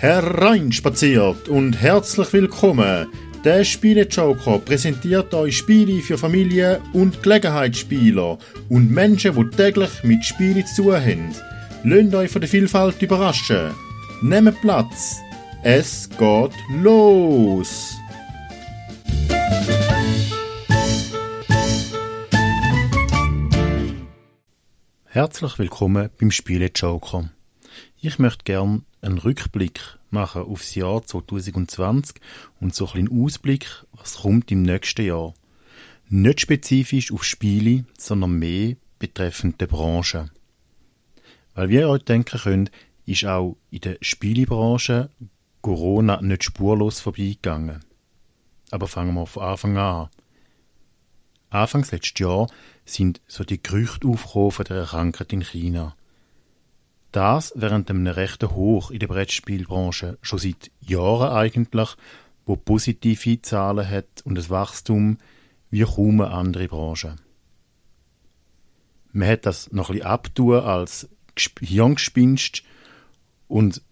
Hereinspaziert und herzlich willkommen. Der Spielejoker präsentiert euch Spiele für Familien und Gelegenheitsspieler und Menschen, die täglich mit Spielen zu tun haben. Lasst euch von der Vielfalt überraschen. Nehmt Platz. Es geht los. Herzlich willkommen beim Spiele Joker. Ich möchte gern einen Rückblick machen aufs Jahr 2020 und so ein bisschen Ausblick, was kommt im nächsten Jahr. Nicht spezifisch auf Spiele, sondern mehr betreffend der Branche. Weil wie ihr euch denken könnt, ist auch in der Spielebranche Corona nicht spurlos vorbeigegangen. Aber fangen wir von Anfang an. Anfangs letztes Jahr sind so die Gerüchte aufgekommen von der Krankheit in China. Das während einem rechten Hoch in der Brettspielbranche, schon seit Jahren eigentlich, wo positive Zahlen hat und das Wachstum wie kaum eine andere Branche. Man hat das noch ein bisschen als Hirngespinst und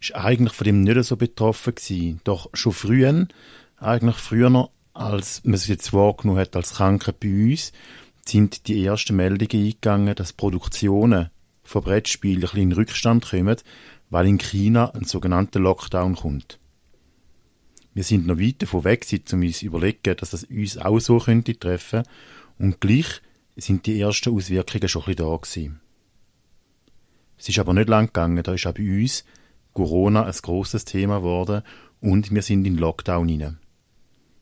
ist eigentlich von dem nicht so betroffen gewesen. Doch schon früher, eigentlich früher als man es jetzt wahrgenommen hat als Krankheit bei uns, sind die ersten Meldungen eingegangen, dass Produktionen von Brettspielen ein bisschen in Rückstand kommen, weil in China ein sogenannter Lockdown kommt. Wir sind noch weit davon weg, um uns zu überlegen, dass das uns auch so könnte treffen und gleich sind die ersten Auswirkungen schon ein bisschen da gewesen. Es ist aber nicht lang gegangen, da ist auch bei uns Corona ein grosses Thema geworden und wir sind in Lockdown hinein.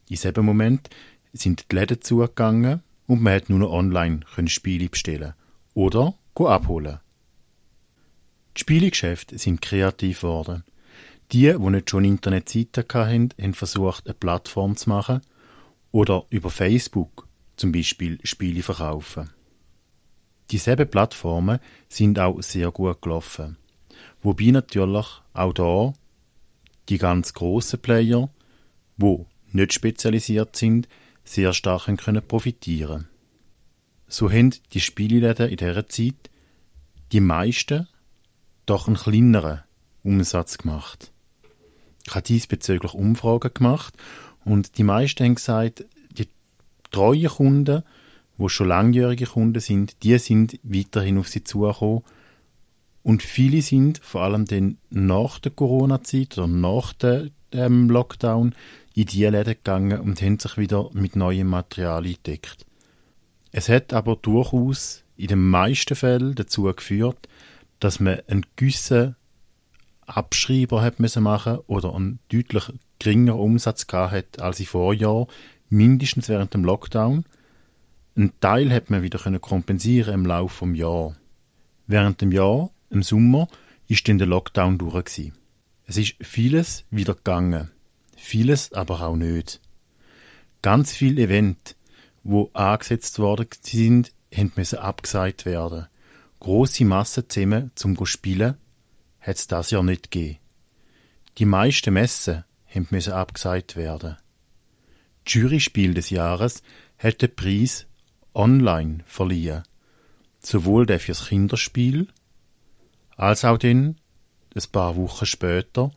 In diesem Moment sind die Läden zugegangen und man hat nur noch online Spiele bestellen oder abholen. Die Spielegeschäfte sind kreativ geworden. Die, die nicht schon Internetseiten hatten, haben versucht, eine Plattform zu machen oder über Facebook zum Beispiel Spiele verkaufen. Dieselben Plattformen sind auch sehr gut gelaufen. Wobei natürlich auch da die ganz grossen Player, wo nicht spezialisiert sind, sehr stark können profitieren. So haben die Spieleläden in dieser Zeit die meisten doch einen kleineren Umsatz gemacht. Ich habe diesbezüglich Umfragen gemacht und die meisten haben gesagt, die treuen Kunden, die schon langjährige Kunden sind, die sind weiterhin auf sie zugekommen und viele sind, vor allem dann nach der Corona-Zeit oder nach dem ähm, Lockdown, in die Läden gegangen und haben sich wieder mit neuem Material entdeckt. Es hat aber durchaus in den meisten Fällen dazu geführt, dass man einen gewissen Abschreiber hat müssen machen oder einen deutlich geringeren Umsatz gehabt hat als im Vorjahr, mindestens während dem Lockdown. Ein Teil hat man wieder können kompensieren im Laufe des Jahres. Während dem Jahr, im Sommer, ist dann der Lockdown durch. Es ist vieles wieder gegangen, vieles aber auch nicht. Ganz viele Events wo angesetzt worden sind, müssen abgesagt werden. Grosse Massen zusammen zum spielen hat es das Jahr nicht gegeben. Die meisten Messen müssen abgesagt werden. Das Juryspiel des Jahres hat den Preis online verliehen. Sowohl der fürs Kinderspiel als auch den, ein paar Wochen später,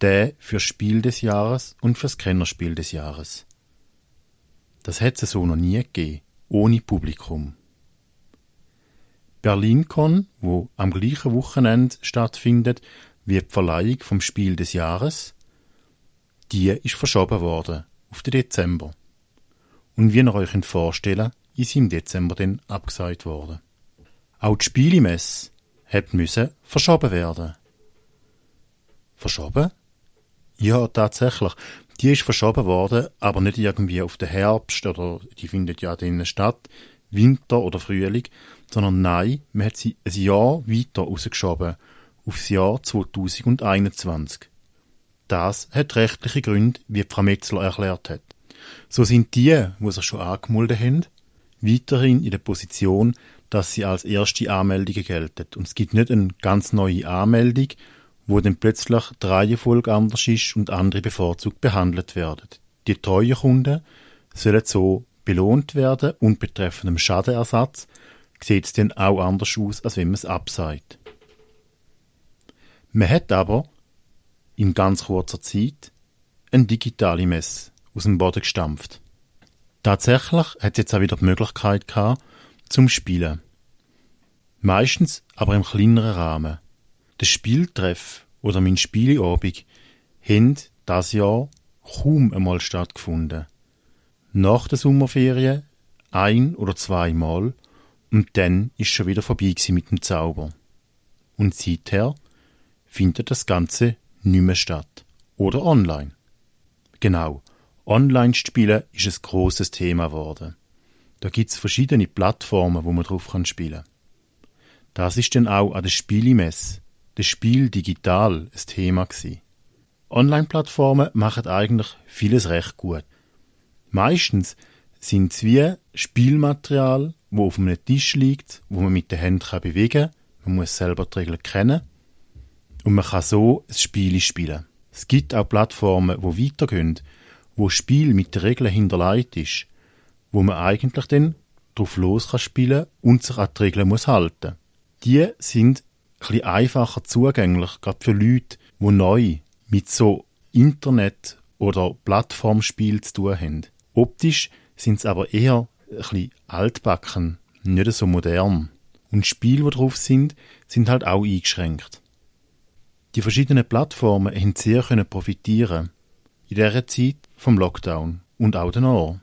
der fürs Spiel des Jahres und fürs Kennerspiel des Jahres. Das hätte es so noch nie gegeben, ohne Publikum. BerlinCon, wo am gleichen Wochenende stattfindet wie die Verleihung vom Spiel des Jahres, die ist verschoben worden auf den Dezember. Und wie ihr euch vorstellen ist im Dezember dann abgesagt worden. Auch die Spielemesse hat verschoben werden. Verschoben? Ja, tatsächlich. Die ist verschoben worden, aber nicht irgendwie auf den Herbst oder die findet ja drinnen statt, Winter oder Frühling, sondern nein, man hat sie ein Jahr weiter rausgeschoben, aufs Jahr 2021. Das hat rechtliche Gründe, wie Frau Metzler erklärt hat. So sind die, die sich schon angemeldet haben, weiterhin in der Position, dass sie als erste Anmeldungen gelten. Und es gibt nicht eine ganz neue Anmeldung, wo dann plötzlich die Reihenfolge anders ist und andere bevorzugt behandelt werden. Die treuen Kunden sollen so belohnt werden und betreffend dem Schadenersatz sieht es dann auch anders aus, als wenn man es abseit. Man hat aber in ganz kurzer Zeit eine digitale Messe aus dem Boden gestampft. Tatsächlich hat es jetzt auch wieder die Möglichkeit gehabt, zum Spielen. Meistens aber im kleineren Rahmen. Der Spieltreff oder mein Spieleabend haben das Jahr kaum einmal stattgefunden. Nach der Sommerferien ein oder zweimal und dann ist schon wieder vorbei mit dem Zauber. Und seither findet das Ganze nicht mehr statt. Oder online. Genau, online spielen ist ein großes Thema geworden. Da gibt's verschiedene Plattformen, wo man drauf kann spielen. Das ist dann auch an der Spielemesse, das Spiel digital, ein Thema gewesen. Online-Plattformen machen eigentlich vieles recht gut. Meistens sind es wie Spielmaterial, wo auf einem Tisch liegt, wo man mit den Händen bewegen kann. Man muss selber die Regeln kennen. Und man kann so ein Spiel spielen. Es gibt auch Plattformen, wo weitergehen, wo Spiel mit den Regeln hinterlegt ist, wo man eigentlich dann drauf los kann spielen und sich an die Regeln muss halten. Die sind ein einfacher zugänglich, gerade für Leute, die neu mit so Internet- oder Plattformspiel zu tun haben. Optisch sind sie aber eher ein bisschen altbacken, nicht so modern. Und Spiele, die drauf sind, sind halt auch eingeschränkt. Die verschiedenen Plattformen haben sehr können profitieren in dieser Zeit vom Lockdown und auch danach.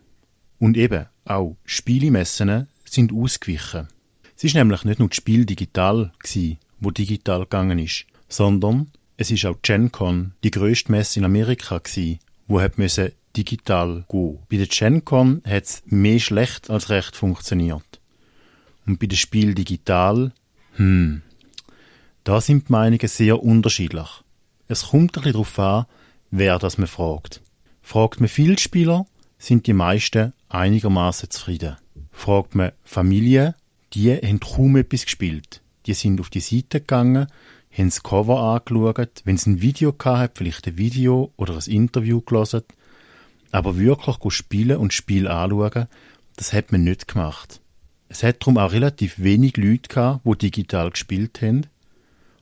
Und eben auch Spielemessen sind ausgewichen. Es ist nämlich nicht nur das Spiel digital gsi, wo digital gegangen ist, sondern es ist auch GenCon, die grösste Messe in Amerika gsi, wo hat müssen digital gehen. Bei der GenCon hat es mehr schlecht als recht funktioniert. Und bei dem Spiel digital, hm, da sind die Meinungen sehr unterschiedlich. Es kommt ein bisschen darauf an, wer das man fragt. Fragt man viele Spieler, sind die meisten einigermaßen zufrieden. Fragt man Familie, die haben kaum etwas gespielt. Die sind auf die Seite gegangen, haben das Cover angeschaut, wenn es ein Video gehabt, vielleicht ein Video oder ein Interview gelesen. Aber wirklich spielen und Spiel anschauen, das hat man nicht gemacht. Es hat darum auch relativ wenig Leute gehabt, die digital gespielt haben.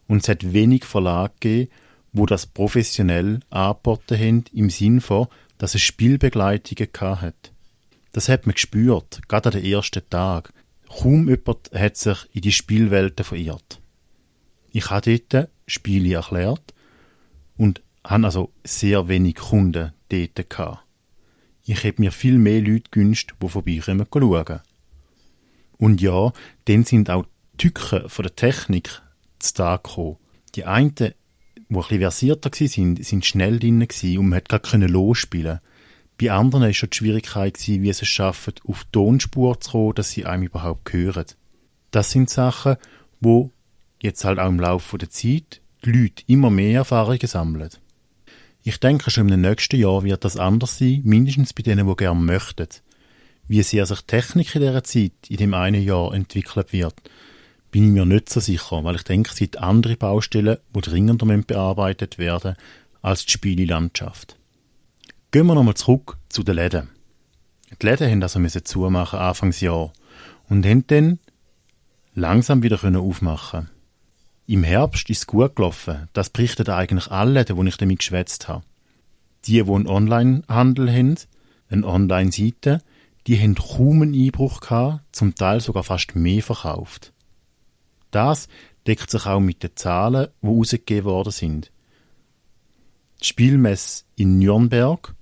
Und es hat wenig Verlage gegeben, wo das professionell angeboten haben, im Sinn von, dass es Spielbegleitungen gehabt hat. Das hat man gespürt, gerade an den ersten Tag. Kaum jemand hat sich in die Spielwelten verirrt. Ich habe dort Spiele erklärt und habe also sehr wenig Kunden dort gehabt. Ich hätte mir viel mehr Leute gewünscht, die vorbeikommen schauen. Und ja, dann sind auch die Tücken von der Technik zu Tag gekommen. Die einen, die ein bisschen versierter waren, sind schnell drin und man konnte losspielen. Bei anderen war es die Schwierigkeit, wie sie es schaffen, auf die Tonspur zu kommen, dass sie einem überhaupt hören. Das sind Sachen, wo jetzt halt auch im Laufe der Zeit die Leute immer mehr Erfahrungen sammeln. Ich denke, schon im nächsten Jahr wird das anders sein, mindestens bei denen, die gerne möchten. Wie sehr sich Technik in dieser Zeit, in dem einen Jahr, entwickelt wird, bin ich mir nicht so sicher, weil ich denke, es gibt andere Baustellen, die dringender bearbeitet werden als die Spielelandschaft. Gehen wir nochmal zurück zu den Läden. Die Läden haben also müssen zumachen Anfangsjahr und haben dann langsam wieder aufmachen. Im Herbst ist es gut gelaufen. Das berichten eigentlich alle wo ich damit geschwätzt habe. Die, die einen Onlinehandel haben, eine Online-Seite, die haben kaum einen Einbruch gehabt, zum Teil sogar fast mehr verkauft. Das deckt sich auch mit den Zahlen, die rausgegeben worden sind. Die Spielmesse in Nürnberg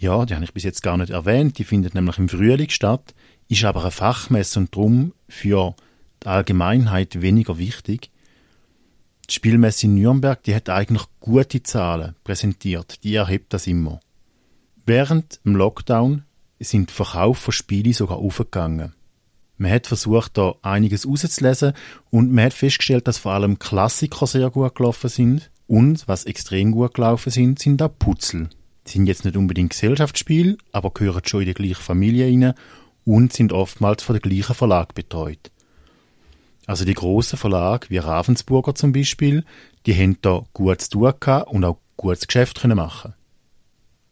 ja, die habe ich bis jetzt gar nicht erwähnt. Die findet nämlich im Frühling statt, ist aber eine Fachmesse und darum für die Allgemeinheit weniger wichtig. Die Spielmesse in Nürnberg, die hat eigentlich gute Zahlen präsentiert. Die erhebt das immer. Während dem Lockdown sind die Verkauf von Spielen sogar aufgegangen. Man hat versucht, da einiges rauszulesen und man hat festgestellt, dass vor allem Klassiker sehr gut gelaufen sind und, was extrem gut gelaufen sind, sind auch Putzel sind jetzt nicht unbedingt Gesellschaftsspiele, aber gehören schon in die gleiche Familie rein und sind oftmals von der gleichen Verlag betreut. Also die grossen Verlage wie Ravensburger zum Beispiel, die haben da gut zu tun und auch gutes Geschäft können machen.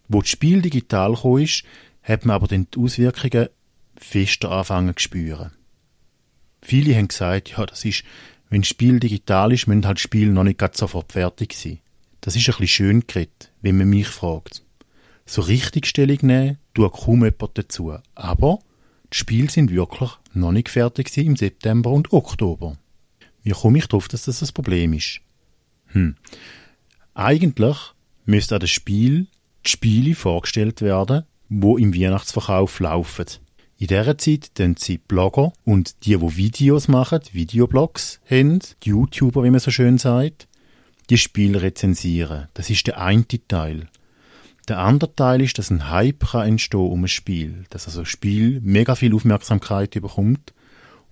Wo das Spiel digital kam, ist, hat man aber dann die Auswirkungen fester anfangen zu spüren. Viele haben gesagt, ja, das ist, wenn das Spiel digital ist, müssen halt Spiel noch nicht sofort fertig sein. Das ist ein bisschen schön geredet, wenn man mich fragt. So richtig Stellung nehmen tut kaum jemand dazu. Aber die Spiele sind wirklich noch nicht fertig im September und Oktober. Wie komme ich darauf, dass das ein Problem ist? Hm. Eigentlich müsste an das Spiel die Spiele vorgestellt werden, wo im Weihnachtsverkauf laufen. In dieser Zeit tun sie Blogger und die, wo Videos machen, Videoblogs haben, die YouTuber, wie man so schön sagt, die Spiele rezensieren. Das ist der eine Teil. Der andere Teil ist, dass ein Hype kann entstehen um ein Spiel. Dass also ein Spiel mega viel Aufmerksamkeit bekommt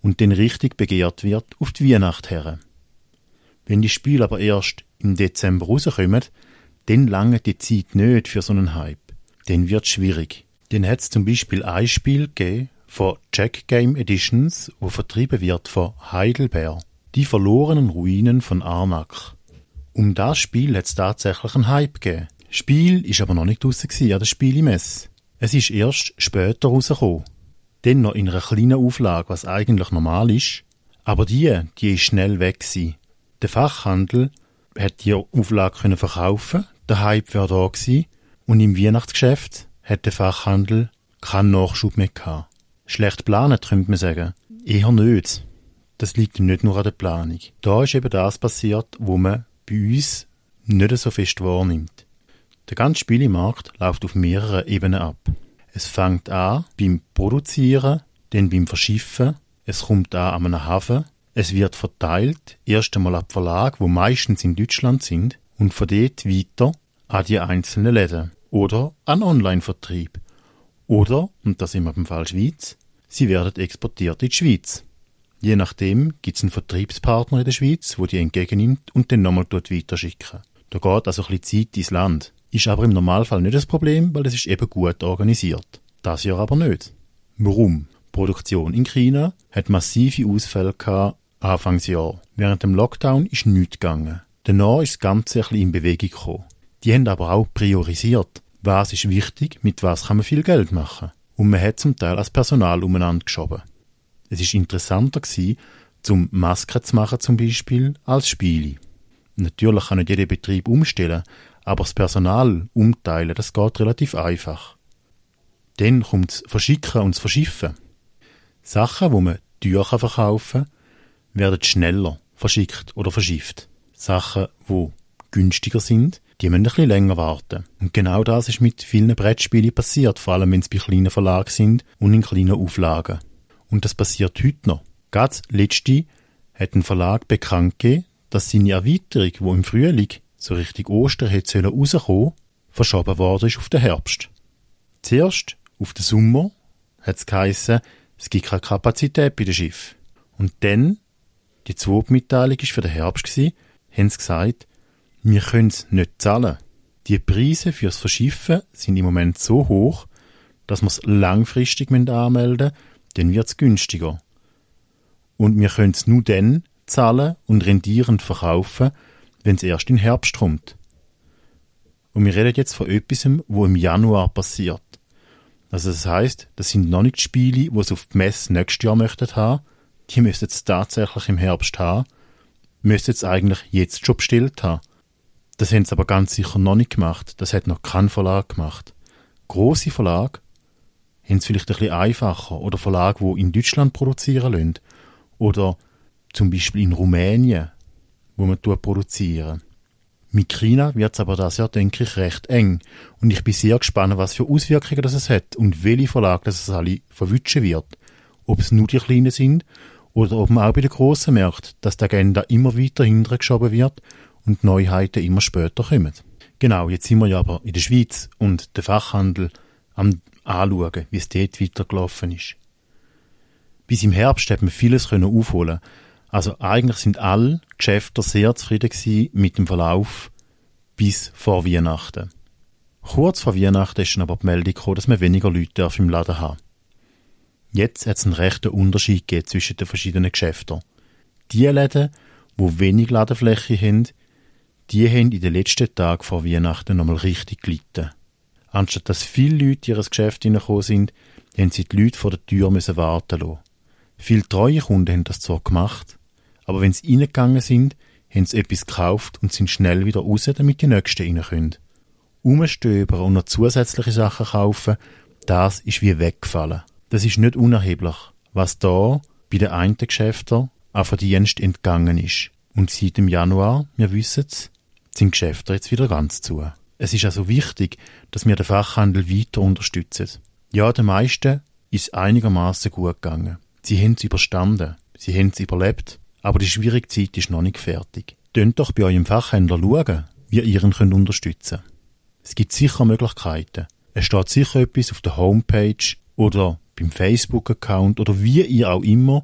und dann richtig begehrt wird auf die Weihnacht her. Wenn die Spiele aber erst im Dezember rauskommen, dann lange die Zeit nicht für so einen Hype. Dann wird schwierig. Dann hat es zum Beispiel ein Spiel gegeben von Jack Game Editions, wo vertrieben wird von Heidelberg. Die verlorenen Ruinen von Arnak. Um das Spiel hat es tatsächlich einen Hype gegeben. Spiel ist aber noch nicht draussen an der Spielemesse. Es ist erst später rausgekommen. Dann noch in einer kleinen Auflage, was eigentlich normal ist. Aber die, die ist schnell weg gewesen. Der Fachhandel hat die Auflage können verkaufen, der Hype war da gewesen, und im Weihnachtsgeschäft hat der Fachhandel keinen Nachschub mehr gehabt. Schlecht planen, könnte man sagen. Eher nicht. Das liegt nicht nur an der Planung. Da ist eben das passiert, wo man bei uns nicht so fest wahrnimmt. Der ganze Spielemarkt läuft auf mehreren Ebenen ab. Es fängt an beim Produzieren, dann beim Verschiffen, es kommt an an einem Hafen, es wird verteilt, erst einmal ab Verlag, wo meistens in Deutschland sind, und von dort weiter an die einzelnen Läden oder an Online-Vertrieb. Oder, und das immer beim Fall Schweiz, sie werden exportiert in die Schweiz. Je nachdem gibt es einen Vertriebspartner in der Schweiz, wo die entgegennimmt und dann nochmal dort weiterschicken. Da geht also ein bisschen Zeit ins Land. Ist aber im Normalfall nicht das Problem, weil es ist eben gut organisiert. Das Jahr aber nicht. Warum? Produktion in China hat massive Ausfälle gehabt Anfangsjahr. Während dem Lockdown ist nichts gegangen. Danach ist das Ganze ein bisschen in Bewegung gekommen. Die haben aber auch priorisiert. Was ist wichtig, mit was kann man viel Geld machen? Und man hat zum Teil als Personal umeinander geschoben. Es ist interessanter gewesen, zum Masken zu machen zum Beispiel, als Spiele. Natürlich kann nicht jeder Betrieb umstellen, aber das Personal umteilen, das geht relativ einfach. Dann kommt das Verschicken und das Verschiffen. Sachen, wo man teuer verkaufen kann, werden schneller verschickt oder verschifft. Sachen, wo günstiger sind, die müssen ein bisschen länger warten. Und genau das ist mit vielen Brettspielen passiert, vor allem wenn es bei kleinen Verlagen sind und in kleinen Auflagen. Und das passiert heute noch. Ganz letzte hat ein Verlag bekannt gegeben, dass seine Erweiterung, wo im Frühling so richtig Ostern hätte rauskommen verschoben worden ist auf den Herbst. Zuerst auf den Sommer hat es geheissen, es gibt keine Kapazität bei dem Schiff. Und dann, die zweite Mitteilung war für den Herbst, haben sie gesagt, wir können es nicht zahlen. Die Preise fürs Verschiffen sind im Moment so hoch, dass wir es langfristig anmelden müssen, dann wird es günstiger. Und wir können es nur dann zahlen und rendierend verkaufen, wenn es erst im Herbst kommt. Und wir reden jetzt von etwas, wo im Januar passiert. Also das heißt, das sind noch nicht Spiele, die es auf die Messe nächstes Jahr möchten haben. Die müssen es tatsächlich im Herbst haben. Müssen es eigentlich jetzt schon bestellt haben. Das haben sie aber ganz sicher noch nicht gemacht. Das hat noch kein Verlag gemacht. Große Verlage haben es vielleicht ein bisschen einfacher. Oder Verlage, die in Deutschland produzieren lassen. Oder zum Beispiel in Rumänien wo man produzieren. Mit China wird es aber das Jahr, denke ich, recht eng. Und ich bin sehr gespannt, was für Auswirkungen das es hat und welche Verlage das es alle verwutschen wird. Ob es nur die Kleinen sind oder ob man auch bei den Grossen merkt, dass die Agenda immer weiter hintergeschoben wird und Neuheiten immer später kommen. Genau, jetzt sind wir ja aber in der Schweiz und der Fachhandel am anschauen, wie es dort weitergelaufen ist. Bis im Herbst hat man vieles aufholen also eigentlich sind alle Geschäfte sehr zufrieden gewesen mit dem Verlauf bis vor Weihnachten. Kurz vor Weihnachten ist dann aber die Meldung gekommen, dass man weniger Leute im Laden haben Jetzt hat es einen rechten Unterschied gegeben zwischen den verschiedenen Geschäften. Die Läden, die wenig Ladenfläche haben, die haben in den letzten Tagen vor Weihnachten nochmal richtig gelitten. Anstatt dass viele Leute in ihr Geschäft hineingekommen sind, haben sie die Leute vor der Tür warten lassen. Viele treue Kunden haben das zwar gemacht, aber wenn sie reingegangen sind, haben sie etwas gekauft und sind schnell wieder raus, damit die Nächsten rein können. Umstöbern und noch zusätzliche Sachen kaufen, das ist wie weggefallen. Das ist nicht unerheblich, was da bei den einen Geschäften auch von Dienst entgangen ist. Und seit dem Januar, wir wissen es, sind Geschäfte jetzt wieder ganz zu. Es ist also wichtig, dass wir den Fachhandel weiter unterstützen. Ja, den meisten ist einigermaßen gut gegangen. Sie haben es überstanden, sie haben es überlebt, aber die schwierige Zeit ist noch nicht fertig. Tönt doch bei eurem Fachhändler schauen, wie ihr ihn unterstützen könnt. Es gibt sicher Möglichkeiten. Es steht sicher etwas auf der Homepage oder beim Facebook-Account oder wie ihr auch immer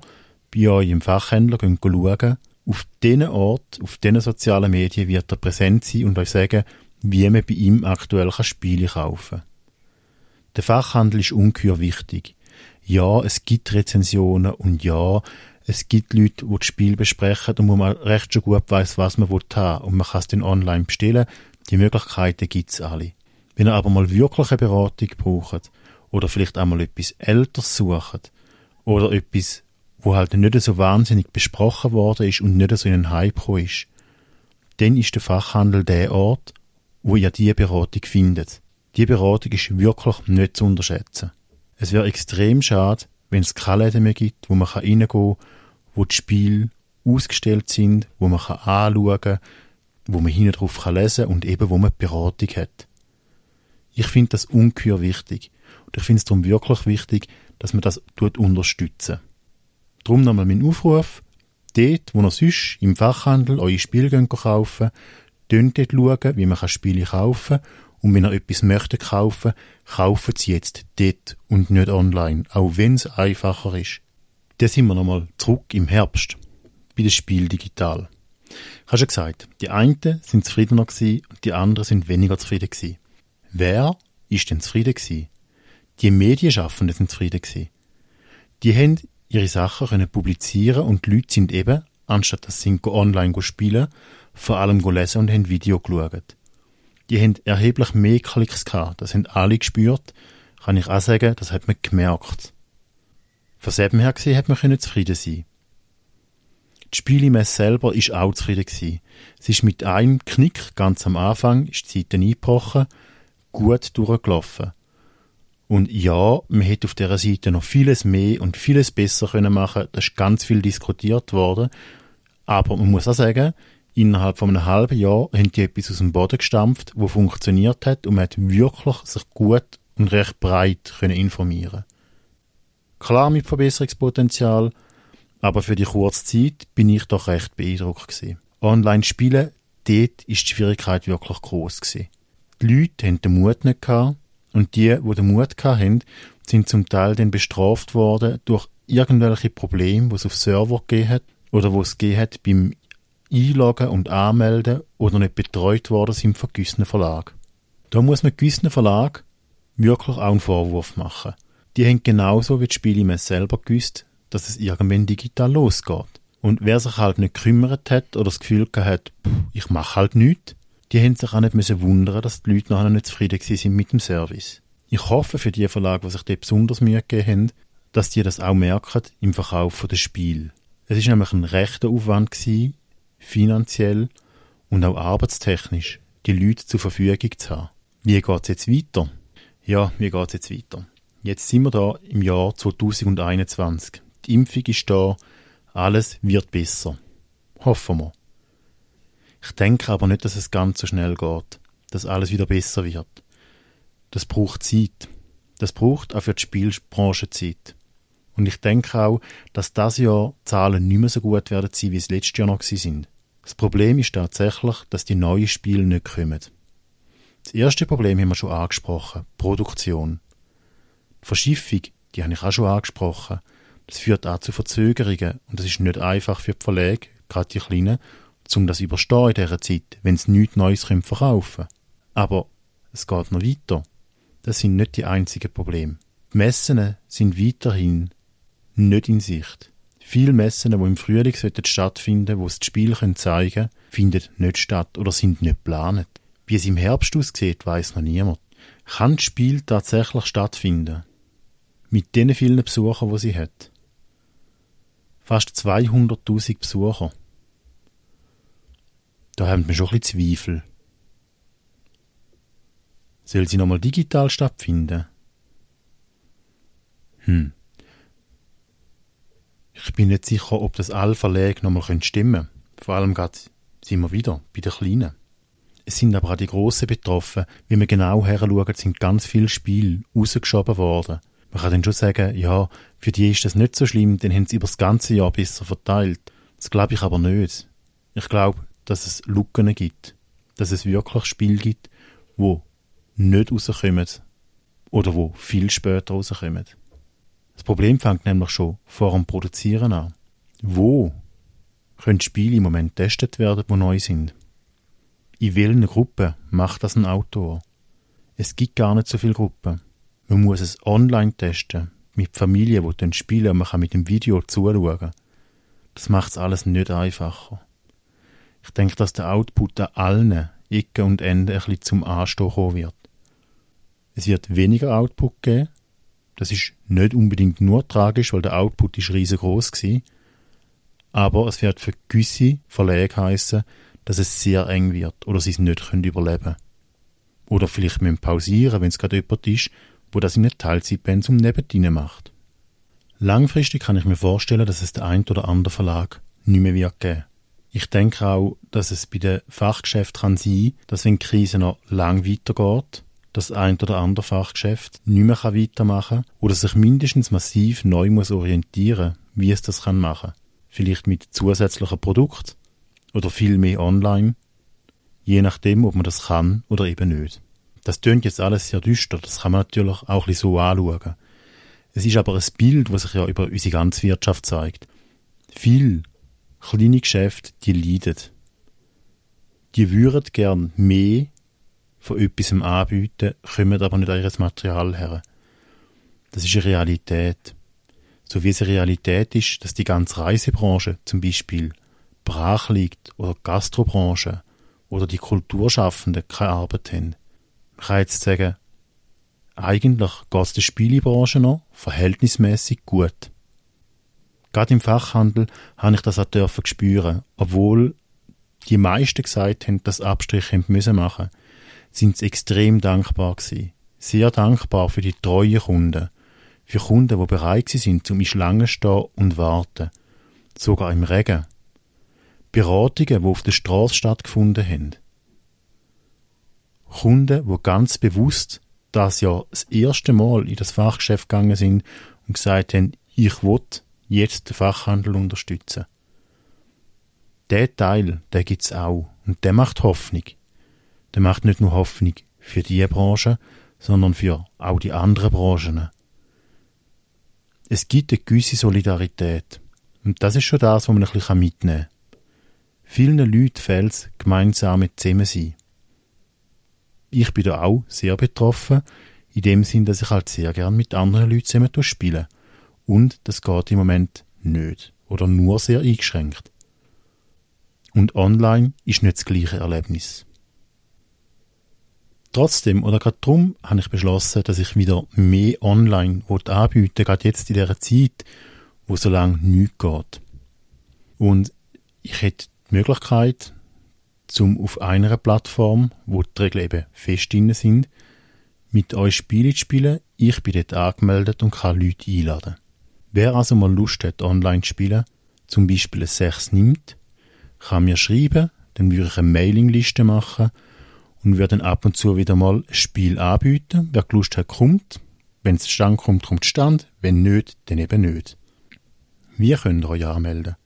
bei eurem Fachhändler könnt. Auf diesen Ort, auf diesen sozialen Medien wird er präsent sein und euch sagen, wie man bei ihm aktuell Spiele kaufen kann. Der Fachhandel ist ungeheuer wichtig. Ja, es gibt Rezensionen und ja, es gibt Leute, die das Spiel besprechen und wo man recht schon gut weiß, was man haben will und man kann es dann online bestellen. Die Möglichkeiten gibt es alle. Wenn ihr aber mal wirklich eine Beratung braucht oder vielleicht einmal etwas Älteres sucht oder etwas, wo halt nicht so wahnsinnig besprochen worden ist und nicht so in einen Hype ist, dann ist der Fachhandel der Ort, wo ihr diese Beratung findet. Die Beratung ist wirklich nicht zu unterschätzen. Es wäre extrem schade, wenn es keine Läden mehr gibt, wo man reingehen kann, wo die Spiele ausgestellt sind, wo man anschauen kann, wo man hinten drauf lesen kann und eben wo man Beratung hat. Ich finde das ungeheuer wichtig. Und ich finde es darum wirklich wichtig, dass man das tut unterstützen. Darum nochmal mein Aufruf, dort, wo ihr sonst im Fachhandel eure Spiele kaufen könnt, schauen, wie man Spiele kaufen kann und wenn ihr etwas möchtet kaufen, kaufen Sie jetzt dort und nicht online, auch wenn es einfacher ist. Da sind wir nochmal zurück im Herbst, bei dem Spiel digital. Ich habe schon gesagt, die einen sind zufriedener gewesen und die anderen sind weniger zufrieden gewesen. Wer ist denn zufrieden gewesen? Die Medienschaffenden sind zufrieden gewesen. Die haben ihre Sachen können publizieren und die Leute sind eben, anstatt dass sie online spielen, vor allem lesen und haben Video geschaut die haben erheblich mehr Klicks gehabt. Das haben alle gespürt. Kann ich auch sagen, das hat man gemerkt. Von selben her gesehen hat man zufrieden sein. Die Spielemesse selber ist auch zufrieden gewesen. Sie ist mit einem Knick ganz am Anfang, ist die Seite eingebrochen, gut durchgelaufen. Und ja, man hätte auf dieser Seite noch vieles mehr und vieles besser können machen. Da ist ganz viel diskutiert worden. Aber man muss auch sagen, Innerhalb von einem halben Jahr haben die etwas aus dem Boden gestampft, wo funktioniert hat und man hat wirklich sich gut und recht breit können informieren. Klar mit Verbesserungspotenzial, aber für die kurze Zeit bin ich doch recht beeindruckt gewesen. Online spielen, dort ist die Schwierigkeit wirklich groß gewesen. Die Leute haben den Mut nicht gehabt und die, die den Mut hatten, sind zum Teil dann bestraft worden durch irgendwelche Probleme, die es auf Server gegeben hat oder wo es gegeben hat beim einloggen und anmelden oder nicht betreut worden sind von gewissen Verlagen. Da muss man gewissen Verlagen wirklich auch einen Vorwurf machen. Die haben genauso wie die Spielemesse selber gewusst, dass es irgendwann digital losgeht. Und wer sich halt nicht gekümmert hat oder das Gefühl gehabt hat, ich mache halt nichts, die haben sich auch nicht müssen wundern, dass die Leute nachher nicht zufrieden sind mit dem Service. Ich hoffe für die Verlage, die sich dort besonders Mühe gegeben haben, dass die das auch merken im Verkauf des Spiel. Es ist nämlich ein rechter Aufwand finanziell und auch arbeitstechnisch die Leute zur Verfügung zu haben. Wie geht's jetzt weiter? Ja, wie geht's jetzt weiter? Jetzt sind wir da im Jahr 2021. Die Impfung ist da, alles wird besser. Hoffen wir. Ich denke aber nicht, dass es ganz so schnell geht, dass alles wieder besser wird. Das braucht Zeit. Das braucht auch für die Spielbranche Zeit. Und ich denke auch, dass das Jahr Zahlen nicht mehr so gut werden sein, wie es letztes Jahr noch sind. Das Problem ist tatsächlich, dass die neuen Spiele nicht kommen. Das erste Problem haben wir schon angesprochen, Produktion. Die Verschiffung, die habe ich auch schon angesprochen. Das führt auch zu Verzögerungen und das ist nicht einfach für die Verlage, gerade die Kleinen, um das überstehen in dieser Zeit, wenn sie nichts Neues verkaufen können. Aber es geht noch weiter. Das sind nicht die einzigen Probleme. Die Messen sind weiterhin nicht in Sicht. Viele Messen, die im Frühling stattfinden wo es das Spiel zeigen können, finden nicht statt oder sind nicht geplant. Wie es im Herbst aussieht, weiß noch niemand. Kann das Spiel tatsächlich stattfinden? Mit den vielen Besuchern, die sie hat. Fast 200.000 Besucher. Da haben wir schon ein bisschen Zweifel. Soll sie nochmal digital stattfinden? Hm. Ich bin nicht sicher, ob das alle Verlage nochmal stimmen können. Vor allem gerade sind wir wieder bei den Kleinen. Es sind aber auch die Grossen betroffen. Wie wir genau her schauen, sind ganz viele Spiele rausgeschoben worden. Man kann dann schon sagen, ja, für die ist das nicht so schlimm, dann haben sie über das ganze Jahr besser verteilt. Das glaube ich aber nicht. Ich glaube, dass es Lücken gibt. Dass es wirklich Spiele gibt, wo nicht rauskommen oder wo viel später rauskommen. Das Problem fängt nämlich schon vor dem Produzieren an. Wo können Spiele im Moment getestet werden, die neu sind? In welchen Gruppen macht das ein Autor? Es gibt gar nicht so viele Gruppen. Man muss es online testen, mit Familien, die dann spielen und man kann mit dem Video zuschauen. Das macht es alles nicht einfacher. Ich denke, dass der Output an allen Ecken und Enden ein bisschen zum Anstehen kommen wird. Es wird weniger Output geben. Das ist nicht unbedingt nur tragisch, weil der Output ist riesengroß gewesen. Aber es wird für gewisse Verlage heißen, dass es sehr eng wird oder sie es nicht können überleben Oder vielleicht müssen pausieren, wenn es gerade jemand ist, wo das in einem Teilzeitpensum nebendrin macht. Langfristig kann ich mir vorstellen, dass es der ein oder andere Verlag nicht mehr wird geben. Ich denke auch, dass es bei den Fachgeschäften kann sein, dass wenn die Krise noch lang weitergeht, das ein oder andere Fachgeschäft nicht mehr weitermachen kann oder sich mindestens massiv neu muss orientieren, wie es das kann machen. Vielleicht mit zusätzlichen Produkten oder viel mehr online, je nachdem, ob man das kann oder eben nicht. Das tönt jetzt alles sehr düster, das kann man natürlich auch ein so anschauen. Es ist aber ein Bild, was sich ja über unsere ganze Wirtschaft zeigt. Viel kleine Geschäfte, die leiden. Die würden gern mehr von etwas anbieten, kommen aber nicht an ihr Material her. Das ist eine Realität. So wie es eine Realität ist, dass die ganze Reisebranche zum Beispiel brach liegt oder die Gastrobranche oder die Kulturschaffenden keine Arbeit haben. Man kann jetzt sagen, eigentlich geht es der Spielebranche noch verhältnismäßig gut. Gerade im Fachhandel habe ich das auch dürfen spüren. Obwohl die meisten gesagt haben, dass Abstriche müssen machen, sind sie extrem dankbar gewesen. Sehr dankbar für die treuen Kunden. Für Kunden, die bereit sind, zum in Schlange stehen und warten. Sogar im Regen. Beratungen, die auf der Straße stattgefunden haben. Kunden, die ganz bewusst das ja das erste Mal in das Fachgeschäft gegangen sind und gesagt haben, ich will jetzt den Fachhandel unterstützen. Der Teil, der gibt's auch. Und der macht Hoffnung. Der macht nicht nur Hoffnung für diese Branche, sondern für auch die anderen Branchen. Es gibt eine gewisse Solidarität. Und das ist schon das, was man ein bisschen mitnehmen kann. Vielen Leuten fehlt es gemeinsame Zusammensein. Ich bin da auch sehr betroffen, in dem Sinn, dass ich halt sehr gern mit anderen Leuten zusammen spiele. Und das geht im Moment nicht oder nur sehr eingeschränkt. Und online ist nicht das gleiche Erlebnis. Trotzdem oder gerade darum habe ich beschlossen, dass ich wieder mehr online anbieten gerade jetzt in dieser Zeit, wo so lange nichts geht. Und ich hätte die Möglichkeit, zum auf einer Plattform, wo die Regeln eben fest drin sind, mit euch Spiele zu spielen. Ich bin dort angemeldet und kann Leute einladen. Wer also mal Lust hat, online zu spielen, zum Beispiel ein 6 nimmt, kann mir schreiben, dann würde ich eine Mailingliste machen und würde dann ab und zu wieder mal Spiel anbieten. Wer Lust hat, kommt. Wenn es stand kommt, kommt Stand. Wenn nicht, dann eben nicht. Wie könnt ihr euch anmelden?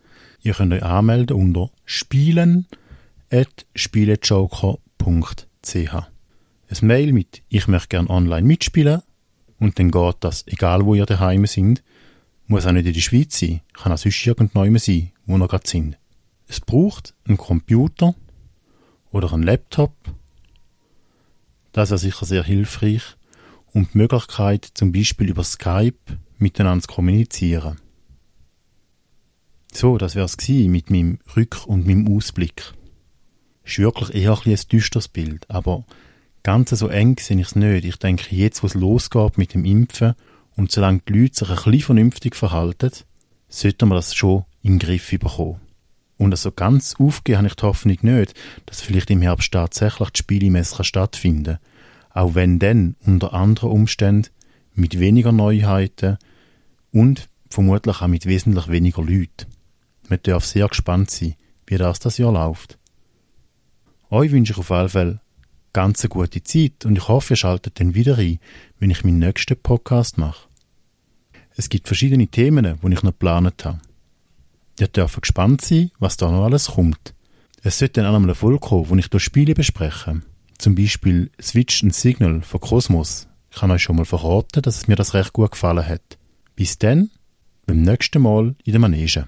Ihr könnt euch anmelden unter spielen.spielejoker.ch Ein Mail mit «Ich möchte gerne online mitspielen» und dann geht das, egal wo ihr daheim sind, muss auch nicht in der Schweiz sein, kann auch sonst irgendwo sein, wo ihr gerade sind. Es braucht einen Computer oder einen Laptop. Das ist sicher sehr hilfreich und die Möglichkeit, zum Beispiel über Skype miteinander zu kommunizieren. So, das wär's gewesen mit meinem Rück- und meinem Ausblick. Ist wirklich eher ein, ein düsteres Bild, aber ganz so eng sehe ich es nicht. Ich denke, jetzt, wo es losgeht mit dem Impfen und solange die Leute sich ein bisschen vernünftig verhalten, sollten wir das schon im Griff bekommen. Und also ganz aufgeben habe ich die Hoffnung nicht, dass vielleicht im Herbst tatsächlich die Spielemesse stattfinden kann. Auch wenn dann unter anderen Umständen mit weniger Neuheiten und vermutlich auch mit wesentlich weniger Leuten. Man darf sehr gespannt sein, wie das das Jahr läuft. Euch wünsche ich auf jeden Fall ganz eine gute Zeit und ich hoffe, ihr schaltet dann wieder ein, wenn ich meinen nächsten Podcast mache. Es gibt verschiedene Themen, die ich noch geplant habe. Ihr dürft gespannt sein, was da noch alles kommt. Es sollte dann auch einmal eine Folge kommen, wo ich durch Spiele bespreche. Zum Beispiel Switch and Signal von Cosmos. Ich kann euch schon mal verraten, dass mir das recht gut gefallen hat. Bis dann, beim nächsten Mal in der Manege.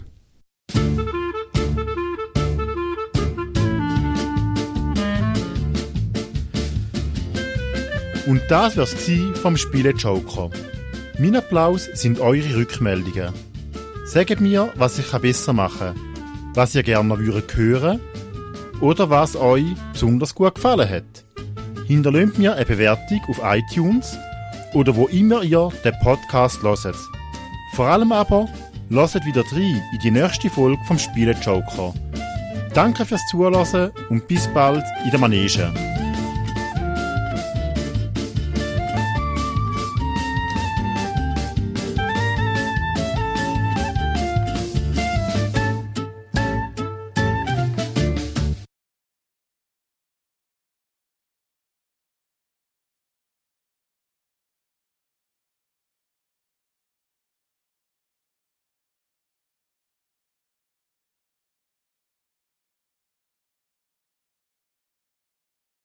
Und das wär's vom Spiele Joker. Mein Applaus sind eure Rückmeldungen. Sagt mir, was ich besser machen kann, was ihr gerne hören oder was euch besonders gut gefallen hat. Hinterlasst mir eine Bewertung auf iTunes oder wo immer ihr den Podcast hört. Vor allem aber, lasst wieder rein in die nächste Folge vom Spiele Joker. Danke fürs Zuhören und bis bald in der Manege.